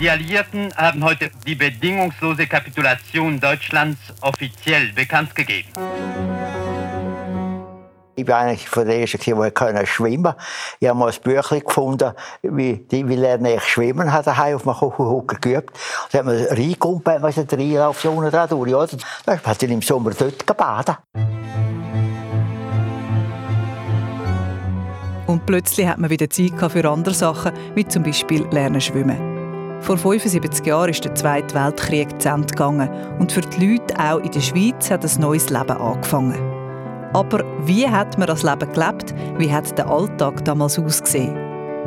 Die Alliierten haben heute die bedingungslose Kapitulation Deutschlands offiziell bekannt gegeben. Ich war eigentlich von der Ersten, die schwimmen konnte. Ich habe mal ein Büchlein gefunden, wie, wie lerne ich schwimmen, hat daheim auf dem Kuchenhocker geübt. Da hat man reingekumpelt, was der Reinlauf so unten durch, oder? Dann hat er im Sommer dort gebadet. Und plötzlich hat man wieder Zeit für andere Sachen, wie zum Beispiel Lernen schwimmen. Vor 75 Jahren ist der Zweite Weltkrieg zu Ende gegangen und für die Leute auch in der Schweiz hat ein neues Leben angefangen. Aber wie hat man das Leben gelebt? Wie hat der Alltag damals ausgesehen?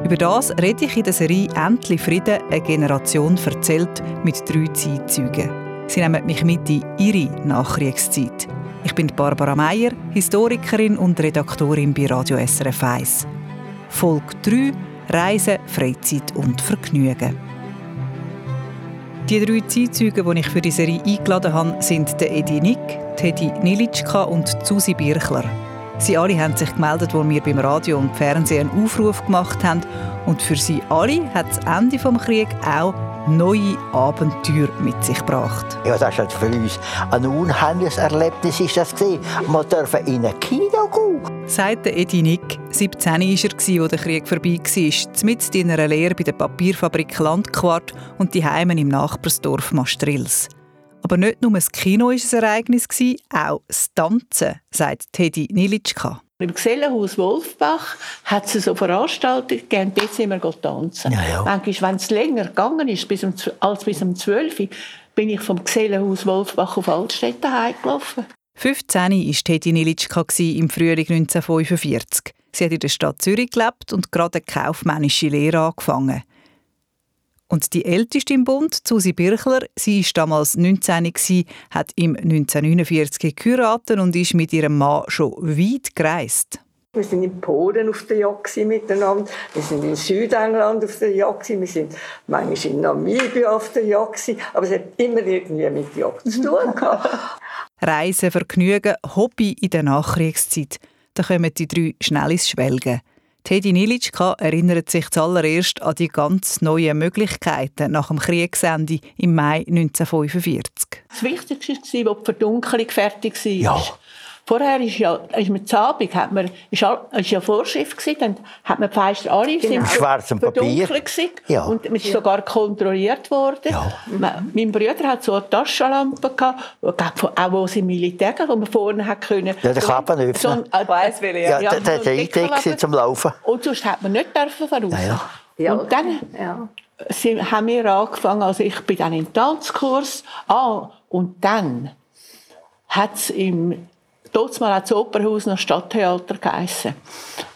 Über das rede ich in der Serie «Endlich Frieden» eine Generation erzählt mit drei Zeitzeugen. Sie nehmen mich mit in ihre Nachkriegszeit. Ich bin Barbara Meier, Historikerin und Redaktorin bei Radio SRF 1. Folge 3 Reisen, Freizeit und Vergnügen. Die drei Zeitzeugen, die ich für die Serie eingeladen habe, sind der Edi Nick, Teddy Nilitschka und Susi Birchler. Sie alle haben sich gemeldet, als wir beim Radio und Fernsehen einen Aufruf gemacht haben. Und für sie alle hat das Ende des Krieges auch neue Abenteuer mit sich gebracht. Ja, das ist für uns ein unheimliches Erlebnis. Ist das gewesen. Wir dürfen in ein Kino gehen. Sagt Edi Nick. 17 war er, als der Krieg vorbei war, mit in einer Lehre bei der Papierfabrik Landquart und die Heimen im Nachbarsdorf Mastrils. Aber nicht nur das Kino war ein Ereignis, auch das Tanzen, sagt Teddy Nilitschka. Im Gesellenhaus Wolfbach hat es so Veranstaltungen gegeben, dort sind wir tanzen. Ja, ja. Manchmal, wenn es länger gegangen ist, bis um, als bis um 12 Uhr, bin ich vom Gesellenhaus Wolfbach auf Altstädte heimgelaufen. 15 war Teddy Nilitschka im Frühling 1945. Sie hat in der Stadt Zürich gelebt und gerade eine kaufmännische Lehre angefangen. Und die älteste im Bund, Susi Birchler, sie war damals 19, hat im 1949 geheiratet und ist mit ihrem Mann schon weit gereist. Wir sind in Polen auf der Jagd miteinander, wir sind in Südengland auf der Jagd, wir sind manchmal in Namibia auf der Jagd, aber es hat immer irgendwie mit Jagd zu tun Reisen, Vergnügen, Hobby in der Nachkriegszeit. Da kommen die drei schnell ins Schwelgen. Teddy Nilitschka erinnert sich zuallererst an die ganz neuen Möglichkeiten nach dem Kriegsende im Mai 1945. Das Wichtigste war, als die Verdunkelung fertig war. Ja. Vorher ist ja, ist man zu Abend, hat man, ist, ist ja Vorschrift gewesen, dann hat man die Fenster alle genau. schwarzem Papier. Ja. Und man ist ja. sogar kontrolliert worden. Ja. Mein Bruder hat so eine Taschenlampe gehabt, auch wo sie Militär wo man vorne hat können. Ja, der Klappen öffnen. So ein, äh, ja, ja, der, der Idee zum Laufen. Und sonst hat man nicht dürfen voraus. Ja, ja. Ja. Und dann ja. Sie, haben wir angefangen, also ich bin dann im Tanzkurs, ah, und dann hat es im Dort mal das Opernhaus noch Stadttheater geheissen.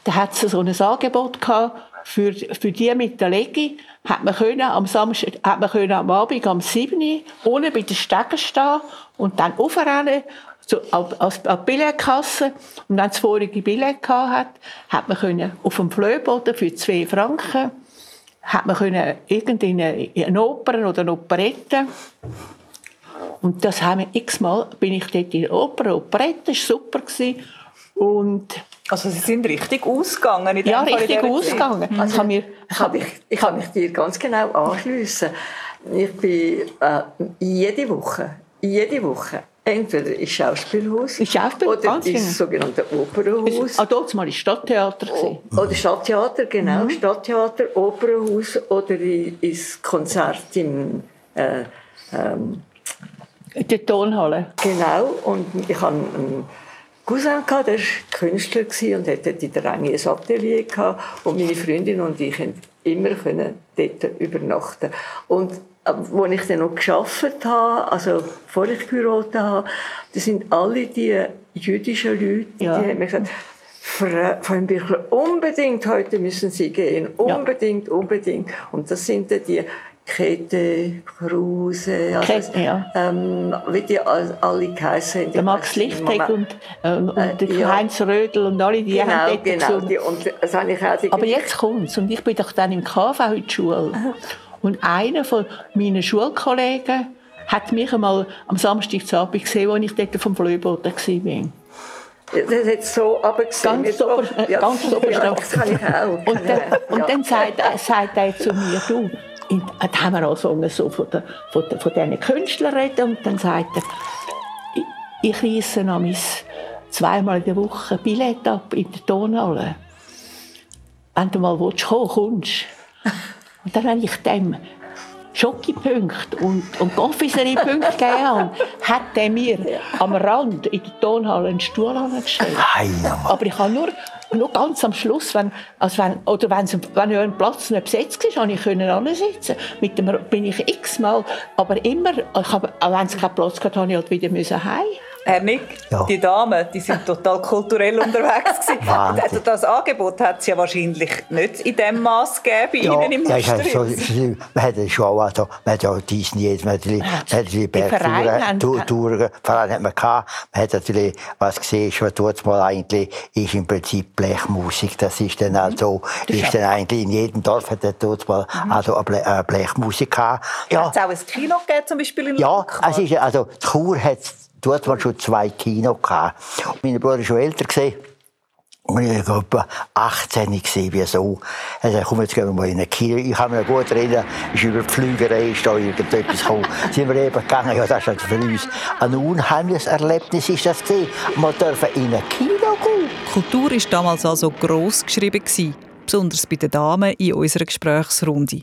Da hat es so ein Angebot gehabt, für, für die mit der Legi hat man können, am Samstag, hat man können am Abend am 7 Uhr ohne bei den Stegen stehen und dann aufrennen so, als, als Billetkasse. Und wenn es vorige Billett gehabt hat, hat man können auf dem Flöboden für zwei Franken hat man können irgendeine Oper oder eine Operette und das haben wir x-mal, bin ich dort in der Oper, Operette, das war super. Und also Sie sind richtig ausgegangen in Ja, richtig ausgegangen. Also, kann mir, kann ich, ich kann mich dir ganz genau anschliessen. Ich bin äh, jede Woche, jede Woche entweder ins Schauspielhaus Schauspiel, oder ins genau. sogenannte Opernhaus. Ah, dort mal ins Stadttheater. O oder Stadttheater, genau. Mhm. Stadttheater, Opernhaus oder ins Konzert im äh, ähm, in der Tonhalle. Genau. Und ich hatte einen Cousin, der war Künstler und hatte in der Ränge ein Atelier. Gehabt. Und meine Freundin und ich konnten immer dort übernachten. Und als äh, ich dann noch gearbeitet habe, also bevor ich geheiratet habe, da sind alle die jüdischen Leute, ja. die haben mir gesagt, Frau Büchler, unbedingt heute müssen Sie gehen. Unbedingt, ja. unbedingt. Und das sind die Kette, Kruse, also, Kette, ja. ähm, wie die alle geheißen haben. Der Max Lichtek und, ähm, und äh, ja. Heinz Rödel und alle, die genau, haben dort genau, die, und das habe ich auch Aber jetzt kommt's und ich bin doch dann im KV der Schule und einer von meinen Schulkollegen hat mich einmal am Samstagabend gesehen, als ich dort vom Flöboden war. Das hat so runtergesehen. Ganz super, ja, ganz super. Ja, das kann ich auch. Und dann, und dann sagt, sagt er zu mir, du, in, dann haben wir angefangen, so von, der, von, der, von diesen Künstlern reden und dann sagt er, ich, ich reisse noch zweimal in der Woche Billett ab in der Tonhalle. Wenn du mal willst, komm, kommst. Und dann habe ich dem Schokipunkte und, und Konfiserie-Punkte gegeben habe, hat er mir am Rand in der Tonhalle einen Stuhl angestellt. Aber ich habe nur, nur ganz am Schluss, wenn, also wenn, oder wenn, wenn ja ein Platz nicht besetzt war, konnte ich können sitzen. Mit dem bin ich x-mal, aber immer, ich habe, wenn es keinen Platz hatte, musste ich halt wieder heim. Herr Nick, ja. die Damen, die sind total kulturell unterwegs gewesen. Also das Angebot hat es ja wahrscheinlich nicht in dem Maß gegeben ja, Ihnen im ja, ja, so, Man hat schon auch, also, man hat ja Disney, man hat die, man hat die Bergtouren, Verein hat man gehabt. Man hat natürlich, was gesehen, was tut mal eigentlich, ist im Prinzip Blechmusik. Das ist dann also, ist dann eigentlich in jedem Dorf hat dort mal mhm. also eine Blechmusik gehabt. Ja. Hat es auch ein Kino gegeben, zum Beispiel in Ja, es ist, also, die Chur hat Dort waren schon zwei Kino. Gehabt. Mein Bruder war schon älter. Gewesen. Und ich war etwa 18 gewesen, wie so. Also, komm, jetzt gehen wir mal in ein Kino. Ich kann mich gut erinnern, ist über die Flügerei, ist da irgendetwas gekommen. sind wir eben gegangen, ja, das ist halt für uns ein unheimliches Erlebnis ist das gewesen. Wir dürfen in ein Kino gehen. Kultur war damals also gross geschrieben, gewesen, besonders bei den Damen in unserer Gesprächsrunde.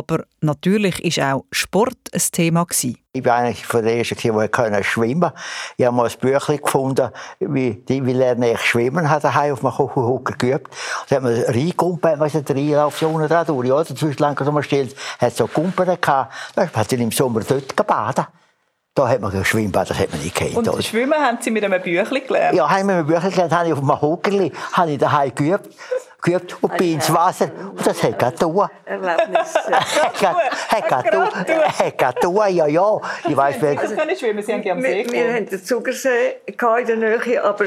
Aber natürlich war auch Sport ein Thema. Gewesen. Ich war eigentlich von der ersten, die schwimmen konnte. Ich habe mal ein Büchlein gefunden, wie, wie lerne ich schwimmen, hat daheim auf dem Kuchenhocker geübt. Da hat man reingekumpelt, was eine Dreilaufzone da durch, ja, dazwischen lang so stellt, hat so Kumpen gehabt. Da hat dann im Sommer dort gebadet. Da hat man Schwimmbad, das hat man nicht gekannt. Und oder? Schwimmen haben Sie mit einem Büchlein gelernt? Ja, haben wir mit einem Büchlein gelernt, habe ich auf einem Hockerli, habe ich daheim geübt geübt und bin ins Wasser. Und das hat er getan. Erlebnis. Hat getan, ja, ja. Ich weiss, wer... Also können schwimmen, Sie haben am See Wir, wir hatten den Zugersee in der Nähe, aber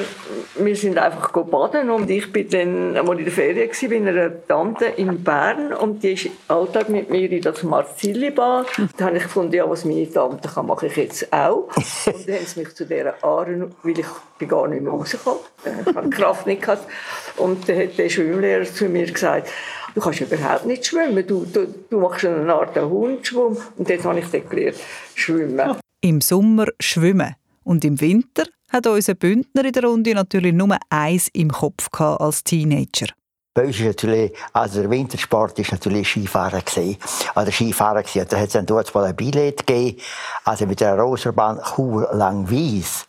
wir sind einfach baden und ich bin dann, als ich in der Ferien war, bei einer Tante in Bern und die ist Alltag mit mir in das Marzilli-Bad. Da habe ich gefunden, ja, was meine Tante kann, mache ich jetzt auch. Und dann haben sie mich zu dieser Aaren, weil ich bin gar nicht mehr rausgekommen, ich habe Kraft nicht gehabt. Und dann hat der Schwimmlehrer zu mir gesagt, du kannst überhaupt nicht schwimmen, du, du, du machst eine Art Hundschwumm. Und dort habe ich dann gelernt, schwimmen. Im Sommer schwimmen und im Winter hat unser Bündner in der Runde natürlich nur eins im Kopf als Teenager. Bei uns ist natürlich, also der Wintersport ist natürlich Skifahren gewesen. Also Skifahren gewesen. Da hat es dann dort mal ein Billett gegeben, also mit der Roserbahn Chur Langwies.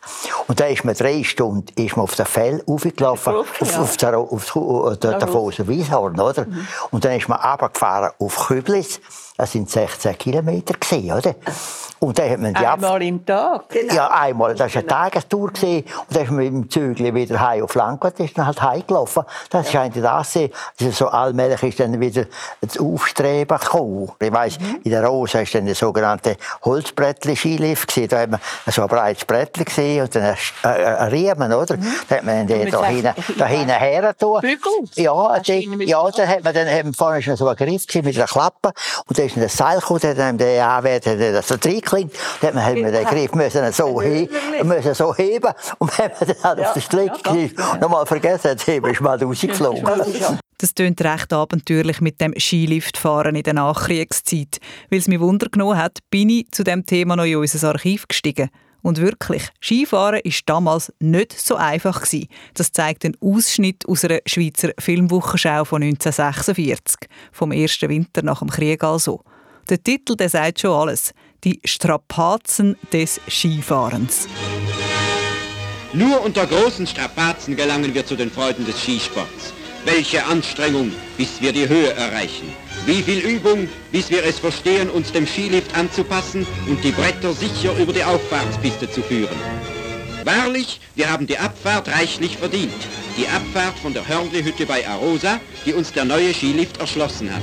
Und da ist man drei Stunden ist man auf der Fell aufgelaufen, auf, ja. auf, der, auf, auf der, der Foser Wieshorn, oder? Mhm. Und dann ist man runtergefahren auf Küblis. Das sind 16 Kilometer gewesen, oder? Und dann hat man die einmal im Tag? Genau. Ja, einmal. Das war eine Tagestour. Gewesen. Und dann ist man mit dem Zügel wieder heim auf Langquart, ist dann halt heimgelaufen. Das ja. scheint das sein. so allmählich ist dann wieder das Aufstreben gekommen. Ich weiss, mhm. in der Rose war dann der sogenannte Holzbrettli-Skilift. Da hat man so ein breites Brettli gesehen und dann ein Riemen, oder? Mhm. Da hat man den da, hin, da hinten her getan. Bügel? Ja, die, ja, dann hat man dann hat man vorne so einen Griff mit einer Klappe. Und dann ist ein Seil gekommen, der dann der Anwärter das so klingt. Dann hat man den Griff müssen so, he müssen so heben und wenn man dann halt ja, auf den Strick ja, nochmal vergessen hat, heben, ist mal rausgeflogen. Das tönt recht abenteuerlich mit dem Skiliftfahren in der Nachkriegszeit. Weil es mich Wunder genommen hat, bin ich zu dem Thema noch in unser Archiv gestiegen. Und wirklich, Skifahren war damals nicht so einfach. Gewesen. Das zeigt ein Ausschnitt aus einer Schweizer Filmwochenschau von 1946, vom ersten Winter nach dem Krieg also. Der Titel der sagt schon alles. Die Strapazen des Skifahrens. Nur unter großen Strapazen gelangen wir zu den Freuden des Skisports. Welche Anstrengung, bis wir die Höhe erreichen. Wie viel Übung, bis wir es verstehen, uns dem Skilift anzupassen und die Bretter sicher über die Auffahrtspiste zu führen. Wahrlich, wir haben die Abfahrt reichlich verdient. Die Abfahrt von der Hörnli-Hütte bei Arosa, die uns der neue Skilift erschlossen hat.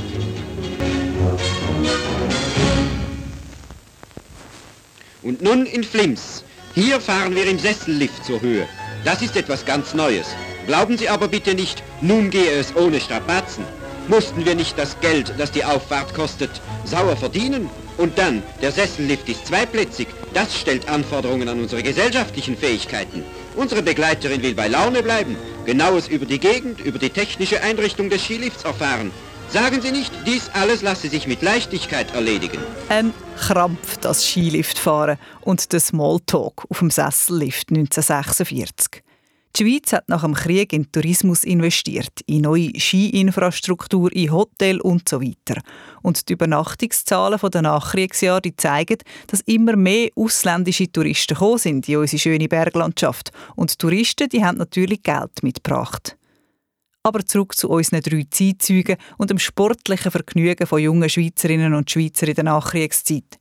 Und nun in Flims. Hier fahren wir im Sessellift zur Höhe. Das ist etwas ganz Neues. Glauben Sie aber bitte nicht, nun gehe es ohne Strapazen. Mussten wir nicht das Geld, das die Auffahrt kostet, sauer verdienen? Und dann, der Sessellift ist zweiplätzig. Das stellt Anforderungen an unsere gesellschaftlichen Fähigkeiten. Unsere Begleiterin will bei Laune bleiben, genaues über die Gegend, über die technische Einrichtung des Skilifts erfahren. Sagen Sie nicht, dies alles lasse sich mit Leichtigkeit erledigen. Ein Krampf, das Skiliftfahren und der Smalltalk auf dem Sessellift 1946. Die Schweiz hat nach dem Krieg in Tourismus investiert, in neue Skiinfrastruktur, in Hotel und so weiter. Und die Übernachtungszahlen der Nachkriegsjahre zeigen, dass immer mehr ausländische Touristen gekommen sind in unsere schöne Berglandschaft. Und die Touristen die haben natürlich Geld mitgebracht. Aber zurück zu unseren drei Zeitzeugen und dem sportlichen Vergnügen von jungen Schweizerinnen und Schweizer in der Nachkriegszeit.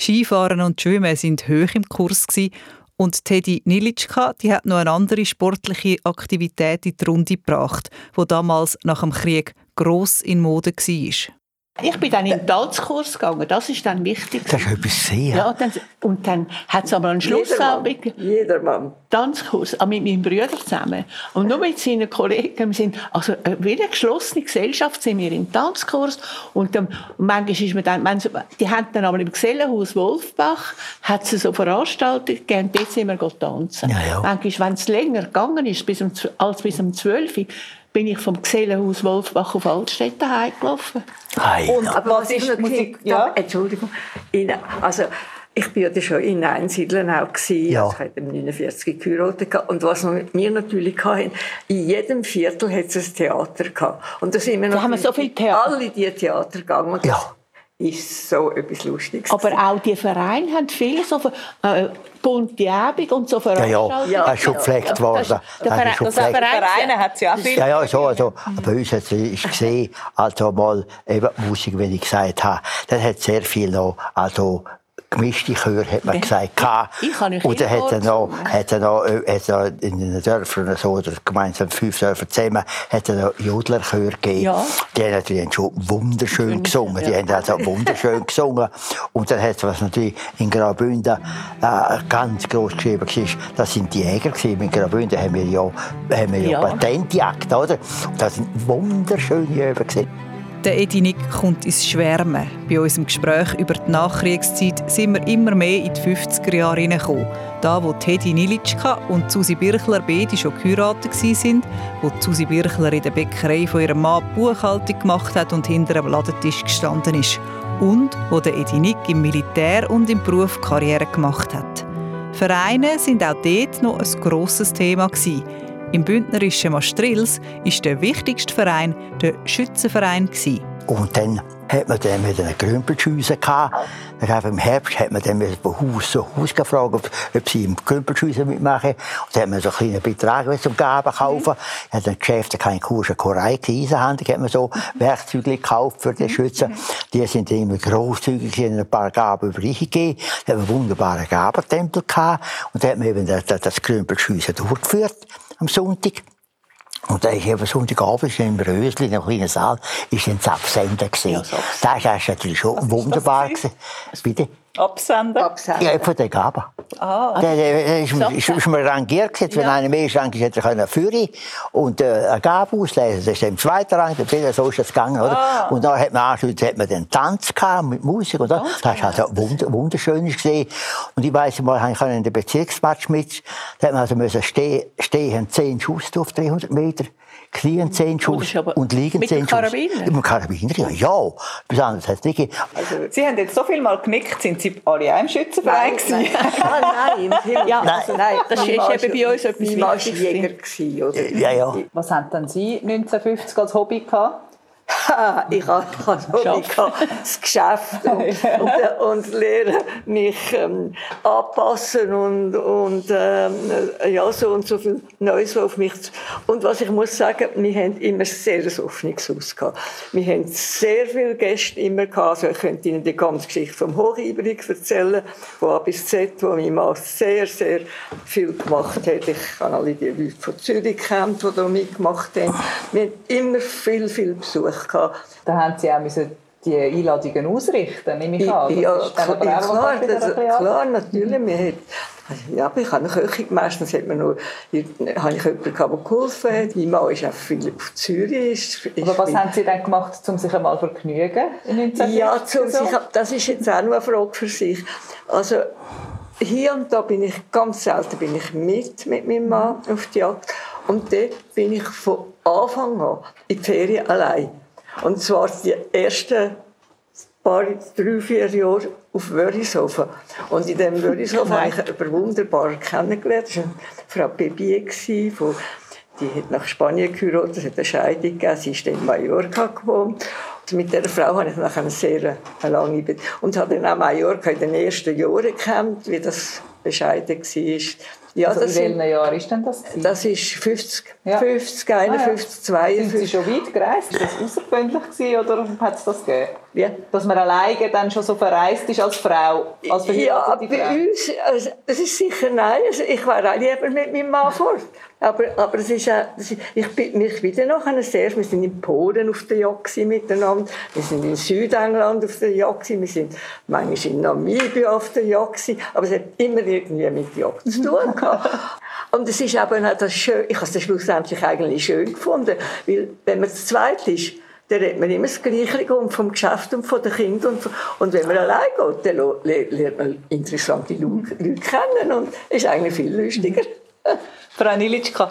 Skifahren und Schwimmen sind hoch im Kurs und Teddy Nilitschka die hat noch eine andere sportliche Aktivität in die Runde gebracht, die damals nach dem Krieg gross in Mode war. Ich bin dann in den Tanzkurs gegangen, das ist dann wichtig. Das ist etwas sehr. Ja, dann, und dann hat es aber einen Schluss Jedermann. Jedermann. Tanzkurs, auch mit meinem Bruder zusammen. Und nur mit seinen Kollegen. Wir sind, also, wie eine geschlossene Gesellschaft sind wir im Tanzkurs. Und dann, manchmal ist man dann, die haben dann aber im Gesellenhaus Wolfbach, hat es so Veranstaltungen gegeben, dort sind wir tanzen. Ja, ja. Manchmal, wenn es länger gegangen ist, bis um, als bis um 12 Uhr, bin ich vom Gesellenhaus Wolfbach auf Altstädte heimgelaufen. Hey, und aber was, ist Musik? Ja? Entschuldigung. In, also, ich bin ja schon in Einsiedeln auch gewesen. Ja. Also ich habe 49 geheiratet. Und was wir natürlich hatten, in jedem Viertel hat es ein Theater gehabt. Und da sind wir da haben wir so viel Theater. alle die Theater gegangen. Ja ist so etwas Lustiges. Aber auch die Vereine haben viele so äh, bunte Abend und so Veranstaltungen. Ja, ja, das ist schon gepflegt worden. Das, das, das, das Vereine hat es ja auch viel. Ja, ja, so, also, bei uns hat es gesehen, also mal eben Musik, wenn ich gesagt habe, das hat sehr viel noch, also gemischte Chöre, hat man gesagt. Ich Und dann hat er noch, hat er noch, äh, hat er in den Dörfern so, oder gemeinsam fünf Dörfer zusammen, hat er noch Jodlerchöre gegeben. Ja. Die haben natürlich schon wunderschön gesungen. Die haben also wunderschön gesungen. Und dann hat was natürlich in Graubünden äh, ganz groß geschrieben war, das sind die Jäger gewesen. In Graubünden haben wir ja, haben wir ja, ja. Patentjagd, oder? Und das sind wunderschöne Übungen gewesen. Der Edinik kommt ins Schwärmen. Bei unserem Gespräch über die Nachkriegszeit sind wir immer mehr in die 50er Jahre hineingekommen. Da, wo Teddy Nilitschka und Susi Birchler beide schon geheiratet waren, wo Susi Birchler in der Bäckerei von ihrem Mann Buchhaltung gemacht hat und hinter einem Ladentisch gestanden ist. Und wo der Edinik im Militär und im Beruf Karriere gemacht hat. Vereine sind auch dort noch ein grosses Thema gewesen. Im bündnerischen Maastrils war der wichtigste Verein der Schützenverein. Und dann hat man dann mit einer Grümpelschüsse gehabt. Dann Im Herbst hat man dann von Haus zu Haus gefragt, ob, ob sie im Grümpelschüsse mitmachen. Und dann hat man so kleine Beträge zum Gaben kaufen. Mhm. Hat dann Geschäfte keine Kurse, Korei, Eisenhandel, hat man so Werkzeuge gekauft für die Schützen. Die sind immer grosszügig, in ein paar Gaben übergegeben. Dann haben wir einen wunderbaren Gabentempel gehabt. Und dann hat man eben das, das Grümpelschüsse durchgeführt am Sonntag. Und da ist eben Sonntagabend im Rösli, in einem kleinen Saal, ist ein Absender gesehen. Ja, das war natürlich schon wunderbar. Bitte? Absender? Absender. Ja, von der Gabe. Ah. Der, der ist, ist, ist mir rangiert gesetzt. Wenn ja. einer mehr ist, rangiert, hätte er führen und äh, eine Gabe auslesen. Das ist im zweiten Rang, so ist das gegangen. Oder? Ah. Und dann hat man anschließend hat man den Tanz gehabt, mit Musik. Und das, das ist also wund wunderschön gesehen. Und ich weiss mal, ich in den Bezirksmatch mit, da hat man also müssen stehen, stehen, 10 Schuss auf 300 Meter. 10 Schuss und liegen 10 Schuss. Mit dem Karabiner? Mit dem Karabiner, ja. ja. Hat nicht also, Sie haben jetzt so viel mal genickt, sind Sie alle auch im Schützenverein nein, nein. nein, ja, nein. Also, nein. Das war eben bei uns etwas Wichtiges. Jäger, oder? Ja, ja. Was haben denn Sie 1950 als Hobby gehabt? ich habe das Geschäft und, und, und lerne mich ähm, anpassen und, und ähm, ja, so und so viel Neues auf mich. Und was ich muss sagen, wir haben immer sehr ein offenes Haus gehabt. Wir haben sehr viele Gäste immer gehabt. Also ich könnte Ihnen die ganze Geschichte vom Hochibrig erzählen, von A bis Z, wo mein Mann sehr, sehr viel gemacht hat. Ich habe alle die Leute von Zürich kennt, die da mitgemacht haben. Wir haben immer viel, viel Besuch gehabt. Da haben Sie auch müssen die Einladungen ausrichten, nehme ich an. Ja, klar, klar, das, klar, natürlich. Wir hat, ja, aber ich habe eine Köchin, meistens hat man nur, habe ich jemanden gehabt, der geholfen hat. Mein Mann ist auch viel auf Zürich. Ist, aber was haben Sie dann gemacht, um sich einmal zu vergnügen Ja, so? sich, das ist jetzt auch noch eine Frage für sich. Also, hier und da bin ich, ganz selten bin ich mit, mit meinem Mann auf die Jagd. Und dort bin ich von Anfang an in die Ferien allein. Und zwar die ersten paar, drei, vier Jahre auf Wörishofen. Und in diesem Wörishofen habe ich jemanden wunderbar kennengelernt. Das war Frau Bebier, von die hat nach Spanien geheiratet, es hat eine Scheidung gegeben, sie ist in Mallorca gewohnt. Und mit dieser Frau habe ich nachher eine sehr eine lange Be und habe dann auch Mallorca in den ersten Jahren gekannt, wie das bescheiden war. Ja, also in welchen Jahren ist denn das? Das ist 50, ja. 50 51, ah, ja. 52. Sind Sie schon weit gereist? Ist das außergewöhnlich oder hat es das gegeben? Ja. Dass man alleine dann schon so verreist ist als Frau, als Ja, bei Frau. uns, also, das ist sicher nein. Also, ich war auch lieber mit meinem Mann fort. Aber, aber es ist, auch, ist, ich bin mich wieder noch sehr, wir sind in Polen auf der Jagd miteinander, wir sind in Südengland auf der Jagd, wir sind manchmal in Namibia auf der Jagd, aber es hat immer irgendwie mit Jagd zu tun gehabt. Und es ist aber auch das schön, ich habe es schlussendlich eigentlich schön gefunden, weil wenn man zu zweit ist, dann redet man immer das Gleiche und vom Geschäft und von den Kindern. Und, und wenn man allein geht, dann lernt man interessante Leute kennen und ist eigentlich viel lustiger. Frau Nilitschka,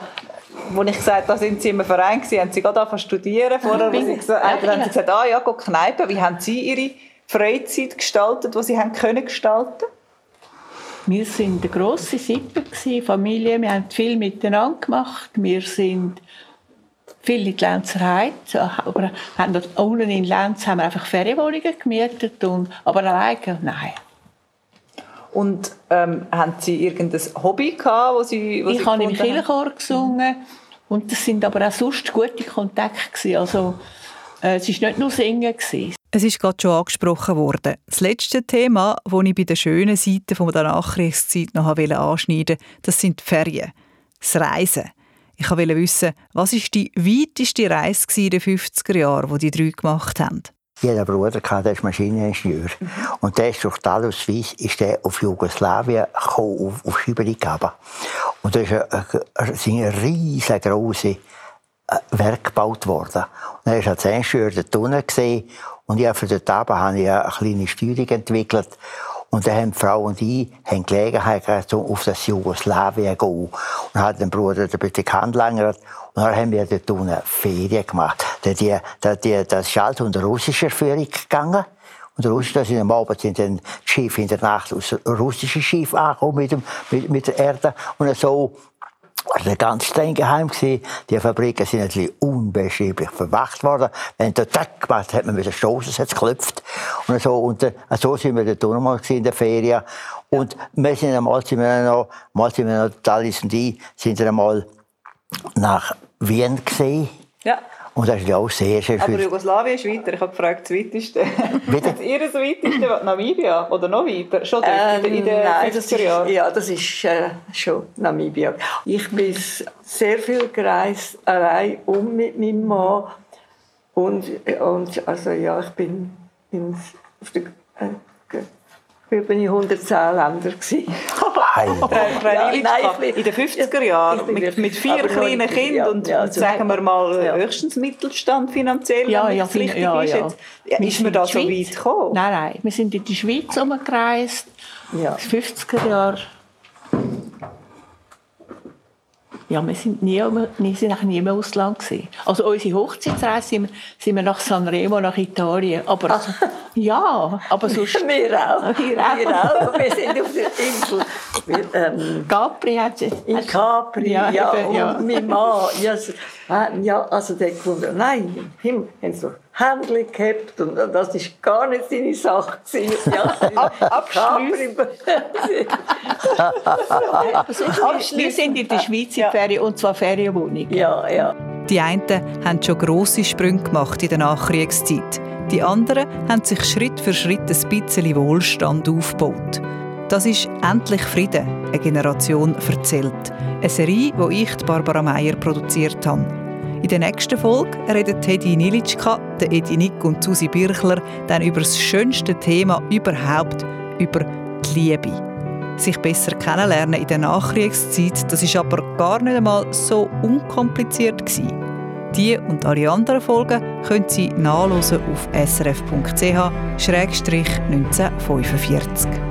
als ich gesagt habe, da sind Sie im Verein gewesen, haben Sie gerade angefangen zu studieren. Vorher haben Sie gesagt, ja, haben Sie gesagt, ah ja, go Kneipe. Wie haben Sie Ihre Freizeit gestaltet, die Sie haben können gestalten wir sind eine grosse Sippe, Familie. Wir haben viel miteinander gemacht. Wir sind viel in die Lenzerheit. Aber haben dort unten in Lenz haben wir einfach Ferienwohnungen gemietet. Und, aber alleine, nein. Und ähm, haben Sie irgendein Hobby gehabt, wo Sie, wo Ich Sie habe im Kirchenchor gesungen und das sind aber auch sonst gute Kontakte gewesen. Also äh, es war nicht nur Singen. Gewesen. Es ist gerade schon angesprochen worden. Das letzte Thema, das ich bei den schönen Seiten der Nachkriegszeit noch anschneiden wollte, das sind die Ferien. Das Reisen. Ich wollte wissen, was war die weiteste Reise in den 50er Jahren, die die drei gemacht haben? Jeder Bruder hatte, der ist Maschineningenieur. Und der ist durch die Aluswies ist der auf Jugoslawien gekommen, auf, auf Schüberigaba. Und da ist ein, ein, riesengroße äh, Werk gebaut worden. Und dann ist als Ingenieur den Tunnel gesehen und ich für dort oben habe ich eine kleine Steuerung entwickelt. Und dann haben die Frau und ich haben Gelegenheit gehabt, auf das Jugoslawien zu gehen. Und haben den Bruder bitte kennengelernt. Und dann haben wir dort unten Ferien gemacht. Die, die, die, das ist halt unter russischer Führung gegangen. Und Russen sind am Abend sind dann Schiff in der Nacht aus russischen Schiff angekommen mit, mit, mit der Erde. Und so das ganz streng geheim. Die Fabriken sind natürlich unbeschreiblich verwacht worden. Wenn der Tack gemacht hat man wieder stoßen, es hat geklopft. Und so, und äh, so sind wir dort nochmal in der Ferien. Und wir sind einmal, sind wir noch, mal sind wir noch, Talis und ich, sind wir einmal nach Wien gesehen. Ja. Und das ist ja auch sehr, sehr schön. Aber Jugoslawien ist weiter. Ich habe gefragt, das weiteste. Bitte? Ihr das weiteste Namibia oder noch weiter? Schon dort, ähm, in den nein, das ist, Ja, das ist äh, schon Namibia. Ich bin sehr viel gereist, allein um mit meinem Mann. Und, und also ja, ich bin, bin auf der, äh, bin ich 110 Länder gewesen. ja, nein, in den 50er Jahren mit, mit vier kleinen Kindern ja, und, ja, sagen wir mal ja. höchstens Mittelstand finanziell, ja, ja, das richtig ja, ist. Jetzt, ist man da so weit gekommen? Nein, nein, wir sind in die Schweiz umgereist, ja. 50er Jahre Ja, wir sind nie, wir sind nie im Ausland gewesen. Also unsere Hochzeitsreise sind, sind wir nach Sanremo, nach Italien. Aber Ach. ja, aber sonst... wir auch. Wir auch. Wir, auch. wir sind auf der Insel. Wir, ähm, Capri hat sie... In Capri, ja. ja, eben, ja. Und mein Mann, ja, ja also der gefunden, nein, Himmel, haben so Händchen gehabt und das war gar nicht seine Sache. Ja, Abschließend. Wir sind in der Schweiz in Ferien, und zwar Ferienwohnungen. Ja, ja. Die einen haben schon grosse Sprünge gemacht in der Nachkriegszeit. Die anderen haben sich Schritt für Schritt ein bisschen Wohlstand aufgebaut. Das ist «Endlich Frieden», eine Generation erzählt. Eine Serie, die ich, Barbara Meyer, produziert habe. In der nächsten Folge reden Teddy Nilitschka, Edi Nick und Susi Birchler dann über das schönste Thema überhaupt, über die Liebe. Sich besser kennenlernen in der Nachkriegszeit, das ist aber gar nicht einmal so unkompliziert gewesen. Die und alle anderen Folgen können Sie nachlesen auf srf.ch-1945.